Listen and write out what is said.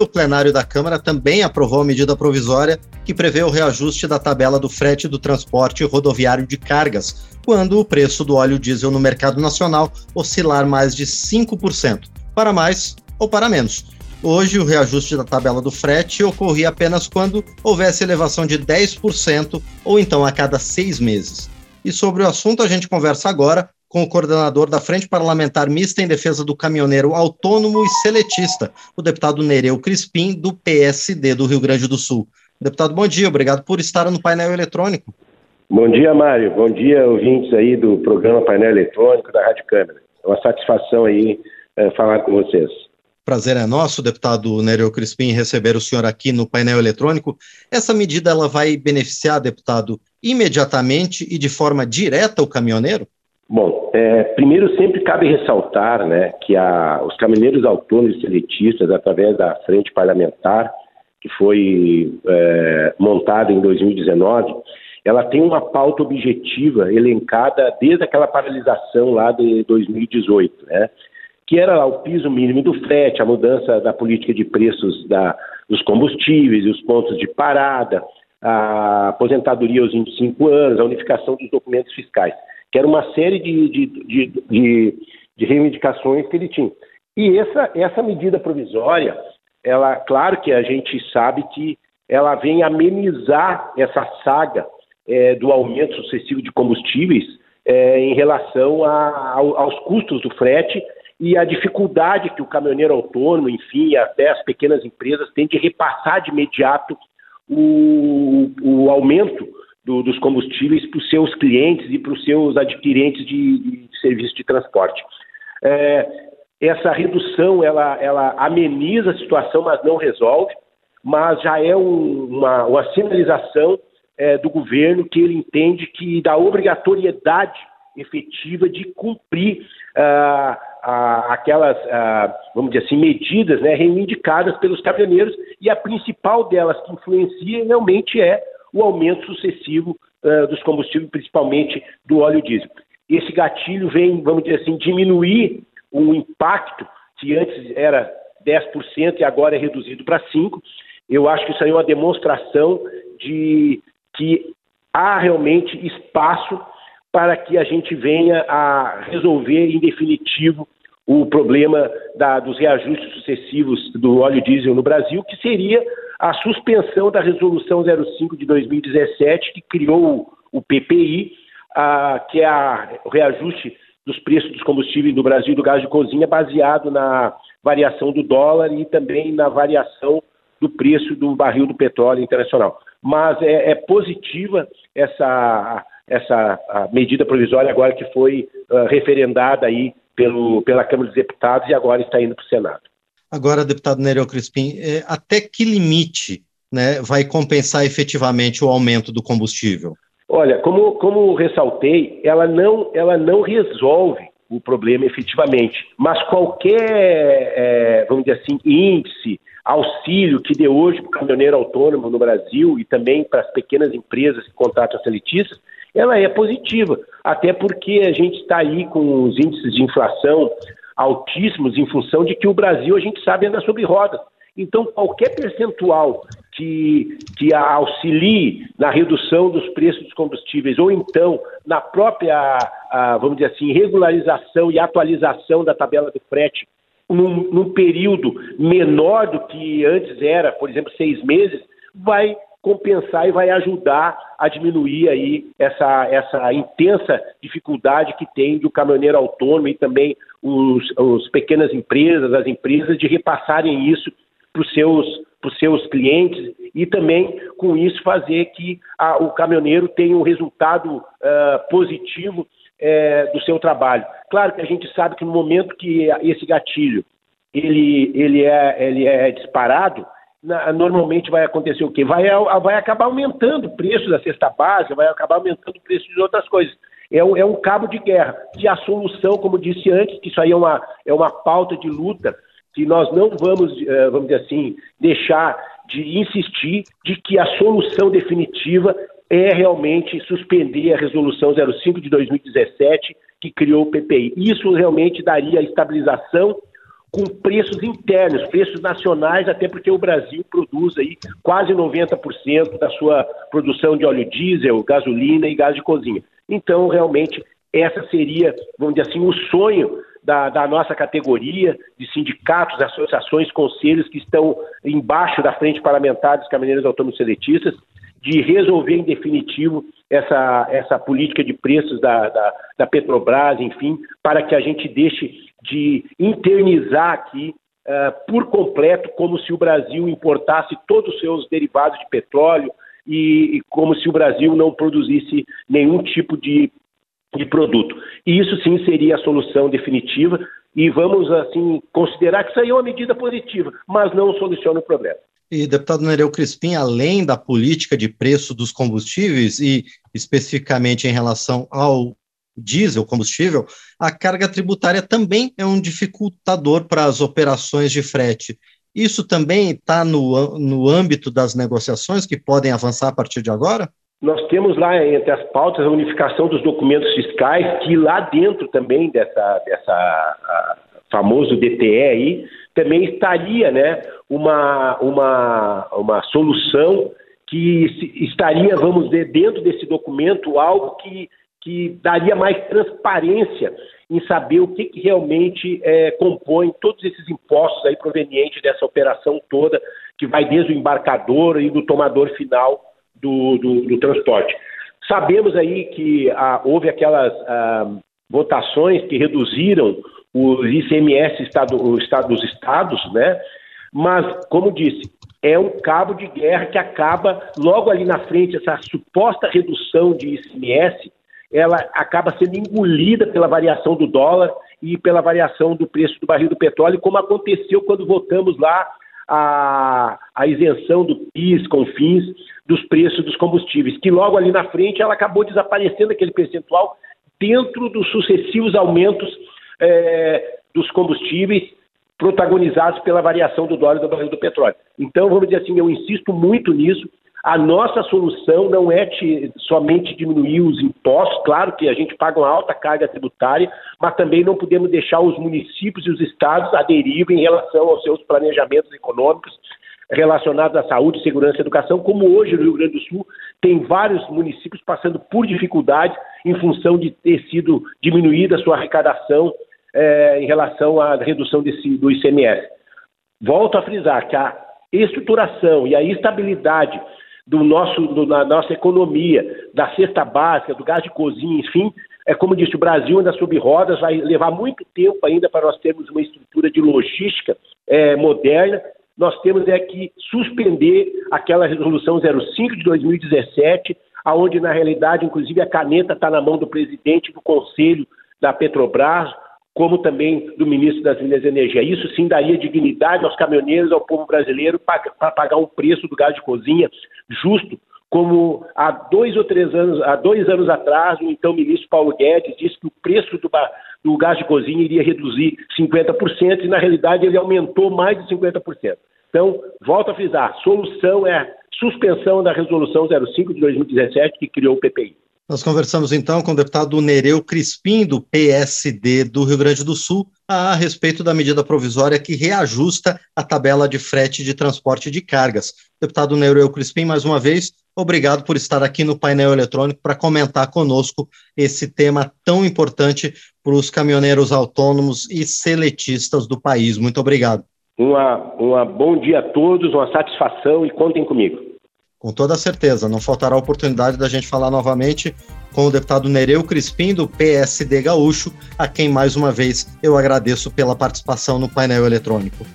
O plenário da Câmara também aprovou a medida provisória que prevê o reajuste da tabela do frete do transporte rodoviário de cargas, quando o preço do óleo diesel no mercado nacional oscilar mais de 5%, para mais ou para menos. Hoje, o reajuste da tabela do frete ocorria apenas quando houvesse elevação de 10% ou então a cada seis meses. E sobre o assunto, a gente conversa agora com o coordenador da Frente Parlamentar Mista em Defesa do Caminhoneiro Autônomo e Seletista, o deputado Nereu Crispim, do PSD do Rio Grande do Sul. Deputado, bom dia, obrigado por estar no painel eletrônico. Bom dia, Mário. Bom dia, ouvintes aí do programa Painel Eletrônico da Rádio Câmara. É uma satisfação aí é, falar com vocês. Prazer é nosso, deputado Nereu Crispim, receber o senhor aqui no painel eletrônico. Essa medida ela vai beneficiar, deputado, imediatamente e de forma direta o caminhoneiro? Bom, é, primeiro sempre cabe ressaltar né, que a, os caminhoneiros autônomos e seletistas, através da frente parlamentar, que foi é, montada em 2019, ela tem uma pauta objetiva elencada desde aquela paralisação lá de 2018, né, que era o piso mínimo do frete, a mudança da política de preços da, dos combustíveis, os pontos de parada, a aposentadoria aos 25 anos, a unificação dos documentos fiscais que era uma série de, de, de, de, de reivindicações que ele tinha. E essa, essa medida provisória, ela, claro que a gente sabe que ela vem amenizar essa saga é, do aumento sucessivo de combustíveis é, em relação a, aos custos do frete e a dificuldade que o caminhoneiro autônomo, enfim, até as pequenas empresas têm de repassar de imediato o, o aumento do, dos combustíveis para os seus clientes e para os seus adquirentes de, de de transporte. É, essa redução ela, ela ameniza a situação, mas não resolve, mas já é um, uma, uma sinalização é, do governo que ele entende que da obrigatoriedade efetiva de cumprir ah, aquelas, ah, vamos dizer assim, medidas né, reivindicadas pelos caminhoneiros e a principal delas que influencia realmente é o aumento sucessivo uh, dos combustíveis, principalmente do óleo diesel. Esse gatilho vem, vamos dizer assim, diminuir o impacto que antes era 10% e agora é reduzido para 5%. Eu acho que isso aí é uma demonstração de que há realmente espaço para que a gente venha a resolver em definitivo o problema da, dos reajustes sucessivos do óleo diesel no Brasil, que seria a suspensão da Resolução 05 de 2017, que criou o PPI, a, que é a, o reajuste dos preços dos combustíveis no Brasil do gás de cozinha, baseado na variação do dólar e também na variação do preço do barril do petróleo internacional. Mas é, é positiva essa, essa medida provisória agora que foi uh, referendada aí pelo, pela Câmara dos Deputados e agora está indo para o Senado. Agora, deputado Nereu Crispim, é, até que limite né, vai compensar efetivamente o aumento do combustível? Olha, como, como ressaltei, ela não, ela não resolve o problema efetivamente, mas qualquer, é, vamos dizer assim, índice, auxílio que dê hoje para o caminhoneiro autônomo no Brasil e também para as pequenas empresas que contratam seletistas, ela é positiva, até porque a gente está aí com os índices de inflação altíssimos em função de que o Brasil, a gente sabe, anda sobre rodas. Então, qualquer percentual que, que auxilie na redução dos preços dos combustíveis, ou então na própria, a, vamos dizer assim, regularização e atualização da tabela de frete, num, num período menor do que antes era, por exemplo, seis meses, vai compensar e vai ajudar a diminuir aí essa, essa intensa dificuldade que tem do caminhoneiro autônomo e também os, os pequenas empresas, as empresas de repassarem isso para os seus, seus clientes e também com isso fazer que a, o caminhoneiro tenha um resultado uh, positivo uh, do seu trabalho. Claro que a gente sabe que no momento que esse gatilho ele, ele, é, ele é disparado, na, normalmente vai acontecer o quê? Vai, vai acabar aumentando o preço da cesta básica, vai acabar aumentando o preço de outras coisas. É um, é um cabo de guerra. E a solução, como disse antes, que isso aí é uma, é uma pauta de luta, que nós não vamos, uh, vamos dizer assim, deixar de insistir de que a solução definitiva é realmente suspender a resolução 05 de 2017 que criou o PPI. Isso realmente daria estabilização com preços internos, preços nacionais, até porque o Brasil produz aí quase 90% da sua produção de óleo diesel, gasolina e gás de cozinha. Então, realmente, essa seria, vamos dizer assim, o sonho da, da, nossa categoria de sindicatos, associações, conselhos que estão embaixo da frente parlamentar dos caminhoneiros autônomos seletistas, de resolver em definitivo essa, essa política de preços da, da, da Petrobras, enfim, para que a gente deixe de internizar aqui uh, por completo como se o Brasil importasse todos os seus derivados de petróleo e, e como se o Brasil não produzisse nenhum tipo de, de produto. E isso sim seria a solução definitiva e vamos assim considerar que isso aí é uma medida positiva, mas não soluciona o problema. E, deputado Nereu Crispim, além da política de preço dos combustíveis e especificamente em relação ao diesel, combustível, a carga tributária também é um dificultador para as operações de frete. Isso também está no, no âmbito das negociações que podem avançar a partir de agora? Nós temos lá entre as pautas a unificação dos documentos fiscais, que lá dentro também dessa, dessa famoso DTE aí, também estaria né, uma, uma, uma solução que estaria, vamos dizer, dentro desse documento, algo que, que daria mais transparência em saber o que, que realmente é, compõe todos esses impostos aí provenientes dessa operação toda, que vai desde o embarcador e do tomador final do, do, do transporte. Sabemos aí que ah, houve aquelas ah, votações que reduziram o ICMS estado, estado dos estados, né? Mas, como disse, é um cabo de guerra que acaba logo ali na frente, essa suposta redução de ICMS, ela acaba sendo engolida pela variação do dólar e pela variação do preço do barril do petróleo, como aconteceu quando votamos lá a, a isenção do PIS, CONFINS, dos preços dos combustíveis, que logo ali na frente ela acabou desaparecendo aquele percentual dentro dos sucessivos aumentos é, dos combustíveis protagonizados pela variação do dólar e do barril do petróleo. Então, vamos dizer assim, eu insisto muito nisso. A nossa solução não é te, somente diminuir os impostos, claro que a gente paga uma alta carga tributária, mas também não podemos deixar os municípios e os estados a deriva em relação aos seus planejamentos econômicos relacionados à saúde, segurança e educação, como hoje no Rio Grande do Sul tem vários municípios passando por dificuldade em função de ter sido diminuída a sua arrecadação é, em relação à redução desse, do ICMS. Volto a frisar que a estruturação e a estabilidade do nosso, do, da nossa economia, da cesta básica, do gás de cozinha, enfim, é como disse, o Brasil anda sob rodas, vai levar muito tempo ainda para nós termos uma estrutura de logística é, moderna. Nós temos é que suspender aquela resolução 05 de 2017, aonde na realidade, inclusive, a caneta está na mão do presidente do Conselho da Petrobras, como também do ministro das Minas e Energia. Isso sim daria dignidade aos caminhoneiros, ao povo brasileiro, para pagar um preço do gás de cozinha justo, como há dois ou três anos, há dois anos atrás, o então ministro Paulo Guedes disse que o preço do, do gás de cozinha iria reduzir 50%, e na realidade ele aumentou mais de 50%. Então, volto a frisar, a solução é a suspensão da resolução 05 de 2017 que criou o PPI. Nós conversamos então com o deputado Nereu Crispim, do PSD do Rio Grande do Sul, a respeito da medida provisória que reajusta a tabela de frete de transporte de cargas. Deputado Nereu Crispim, mais uma vez, obrigado por estar aqui no painel eletrônico para comentar conosco esse tema tão importante para os caminhoneiros autônomos e seletistas do país. Muito obrigado. Uma, bom dia a todos, uma satisfação e contem comigo. Com toda certeza, não faltará a oportunidade da gente falar novamente com o deputado Nereu Crispim, do PSD Gaúcho, a quem mais uma vez eu agradeço pela participação no painel eletrônico.